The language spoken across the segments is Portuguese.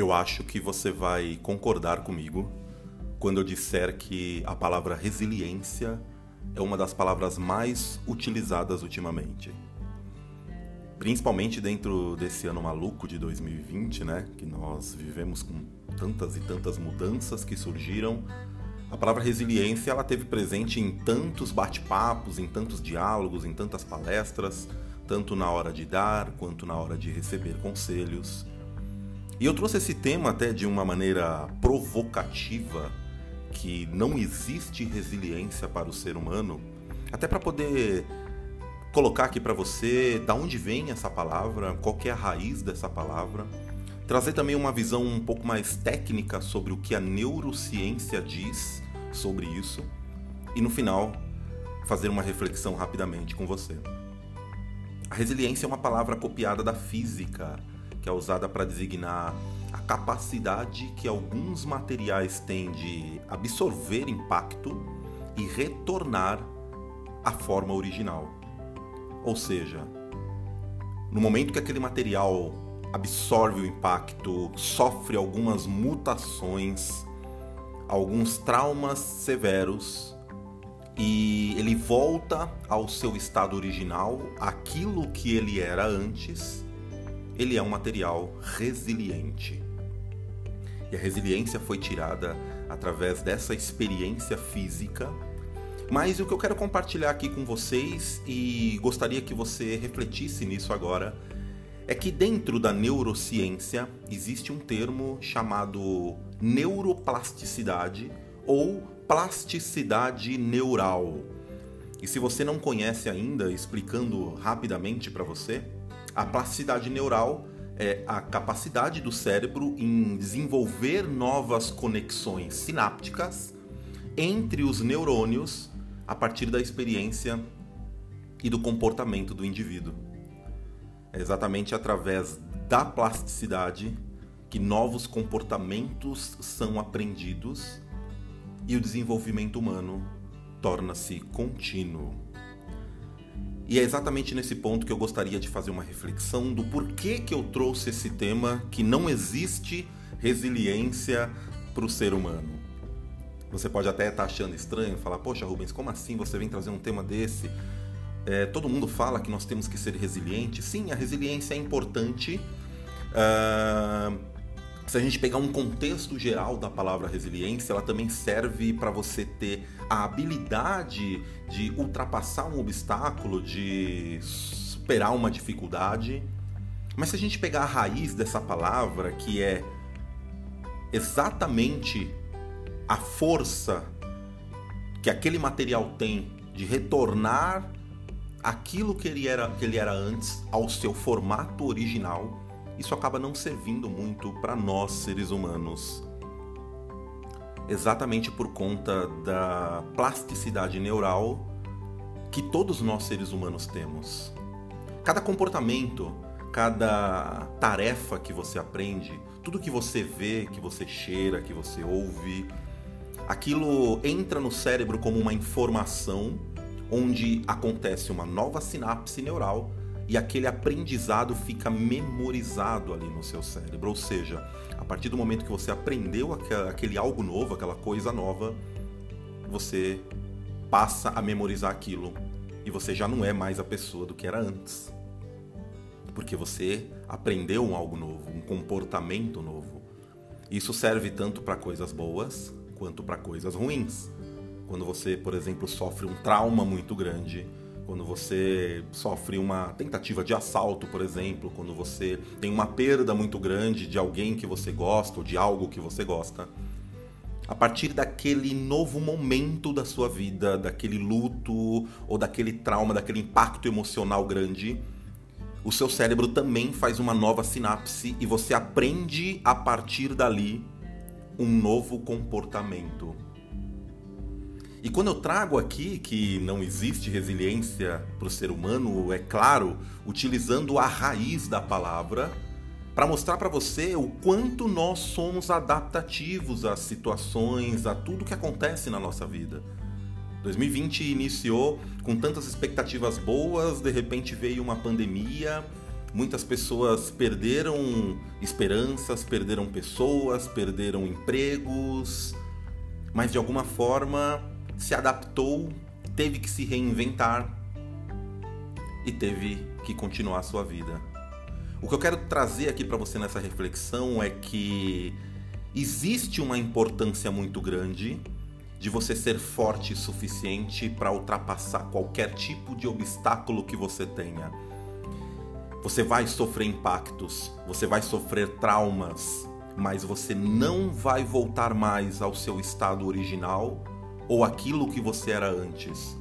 Eu acho que você vai concordar comigo quando eu disser que a palavra resiliência é uma das palavras mais utilizadas ultimamente. Principalmente dentro desse ano maluco de 2020, né? Que nós vivemos com tantas e tantas mudanças que surgiram. A palavra resiliência ela teve presente em tantos bate-papos, em tantos diálogos, em tantas palestras, tanto na hora de dar quanto na hora de receber conselhos. E eu trouxe esse tema até de uma maneira provocativa, que não existe resiliência para o ser humano, até para poder colocar aqui para você da onde vem essa palavra, qual é a raiz dessa palavra, trazer também uma visão um pouco mais técnica sobre o que a neurociência diz sobre isso. E no final fazer uma reflexão rapidamente com você. A resiliência é uma palavra copiada da física, que é usada para designar a capacidade que alguns materiais têm de absorver impacto e retornar à forma original. Ou seja, no momento que aquele material absorve o impacto, sofre algumas mutações, alguns traumas severos e ele volta ao seu estado original, aquilo que ele era antes, ele é um material resiliente. E a resiliência foi tirada através dessa experiência física mas o que eu quero compartilhar aqui com vocês e gostaria que você refletisse nisso agora é que dentro da neurociência existe um termo chamado neuroplasticidade ou plasticidade neural. E se você não conhece ainda, explicando rapidamente para você, a plasticidade neural é a capacidade do cérebro em desenvolver novas conexões sinápticas entre os neurônios a partir da experiência e do comportamento do indivíduo. É exatamente através da plasticidade que novos comportamentos são aprendidos e o desenvolvimento humano torna-se contínuo. E é exatamente nesse ponto que eu gostaria de fazer uma reflexão do porquê que eu trouxe esse tema que não existe resiliência para o ser humano. Você pode até estar tá achando estranho, falar, poxa Rubens, como assim você vem trazer um tema desse? É, todo mundo fala que nós temos que ser resilientes. Sim, a resiliência é importante. Uh, se a gente pegar um contexto geral da palavra resiliência, ela também serve para você ter a habilidade de ultrapassar um obstáculo, de superar uma dificuldade. Mas se a gente pegar a raiz dessa palavra, que é exatamente a força que aquele material tem de retornar aquilo que ele era, que ele era antes ao seu formato original, isso acaba não servindo muito para nós seres humanos. Exatamente por conta da plasticidade neural que todos nós seres humanos temos. Cada comportamento, cada tarefa que você aprende, tudo que você vê, que você cheira, que você ouve, aquilo entra no cérebro como uma informação onde acontece uma nova sinapse neural e aquele aprendizado fica memorizado ali no seu cérebro. Ou seja, a partir do momento que você aprendeu aquele algo novo, aquela coisa nova, você passa a memorizar aquilo e você já não é mais a pessoa do que era antes. Porque você aprendeu um algo novo, um comportamento novo. Isso serve tanto para coisas boas quanto para coisas ruins. Quando você, por exemplo, sofre um trauma muito grande, quando você sofre uma tentativa de assalto, por exemplo, quando você tem uma perda muito grande de alguém que você gosta ou de algo que você gosta, a partir daquele novo momento da sua vida, daquele luto ou daquele trauma, daquele impacto emocional grande, o seu cérebro também faz uma nova sinapse e você aprende a partir dali um novo comportamento. E quando eu trago aqui que não existe resiliência para o ser humano, é claro, utilizando a raiz da palavra, para mostrar para você o quanto nós somos adaptativos às situações, a tudo que acontece na nossa vida. 2020 iniciou com tantas expectativas boas, de repente veio uma pandemia, Muitas pessoas perderam esperanças, perderam pessoas, perderam empregos, mas de alguma forma se adaptou, teve que se reinventar e teve que continuar a sua vida. O que eu quero trazer aqui para você nessa reflexão é que existe uma importância muito grande de você ser forte o suficiente para ultrapassar qualquer tipo de obstáculo que você tenha. Você vai sofrer impactos, você vai sofrer traumas, mas você não vai voltar mais ao seu estado original ou aquilo que você era antes.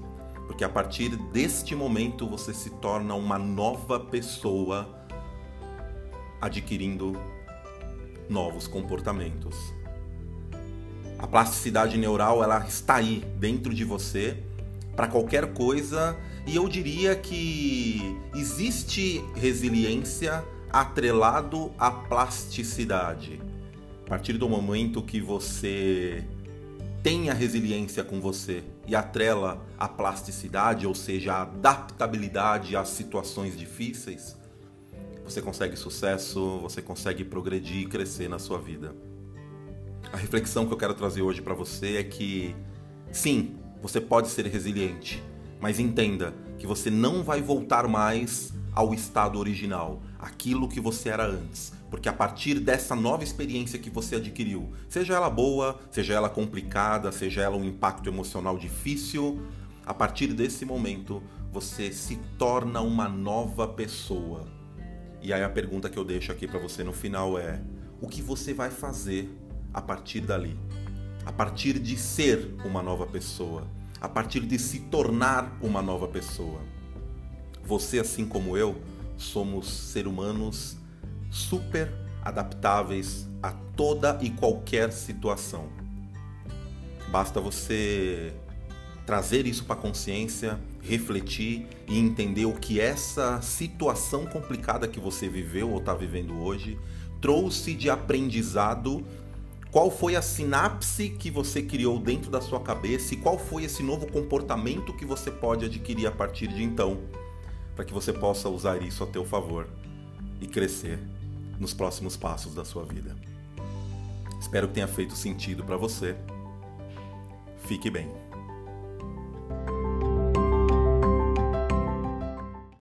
Porque a partir deste momento você se torna uma nova pessoa adquirindo novos comportamentos. A plasticidade neural ela está aí dentro de você para qualquer coisa e eu diria que existe resiliência atrelado à plasticidade. A partir do momento que você tem a resiliência com você e atrela a plasticidade, ou seja, a adaptabilidade às situações difíceis, você consegue sucesso, você consegue progredir e crescer na sua vida. A reflexão que eu quero trazer hoje para você é que sim, você pode ser resiliente, mas entenda que você não vai voltar mais ao estado original, aquilo que você era antes. Porque a partir dessa nova experiência que você adquiriu, seja ela boa, seja ela complicada, seja ela um impacto emocional difícil, a partir desse momento você se torna uma nova pessoa. E aí a pergunta que eu deixo aqui para você no final é: o que você vai fazer a partir dali? A partir de ser uma nova pessoa, a partir de se tornar uma nova pessoa. Você, assim como eu, somos seres humanos super adaptáveis a toda e qualquer situação. Basta você trazer isso para a consciência, refletir e entender o que essa situação complicada que você viveu ou está vivendo hoje trouxe de aprendizado. Qual foi a sinapse que você criou dentro da sua cabeça e qual foi esse novo comportamento que você pode adquirir a partir de então, para que você possa usar isso a teu favor e crescer nos próximos passos da sua vida. Espero que tenha feito sentido para você. Fique bem.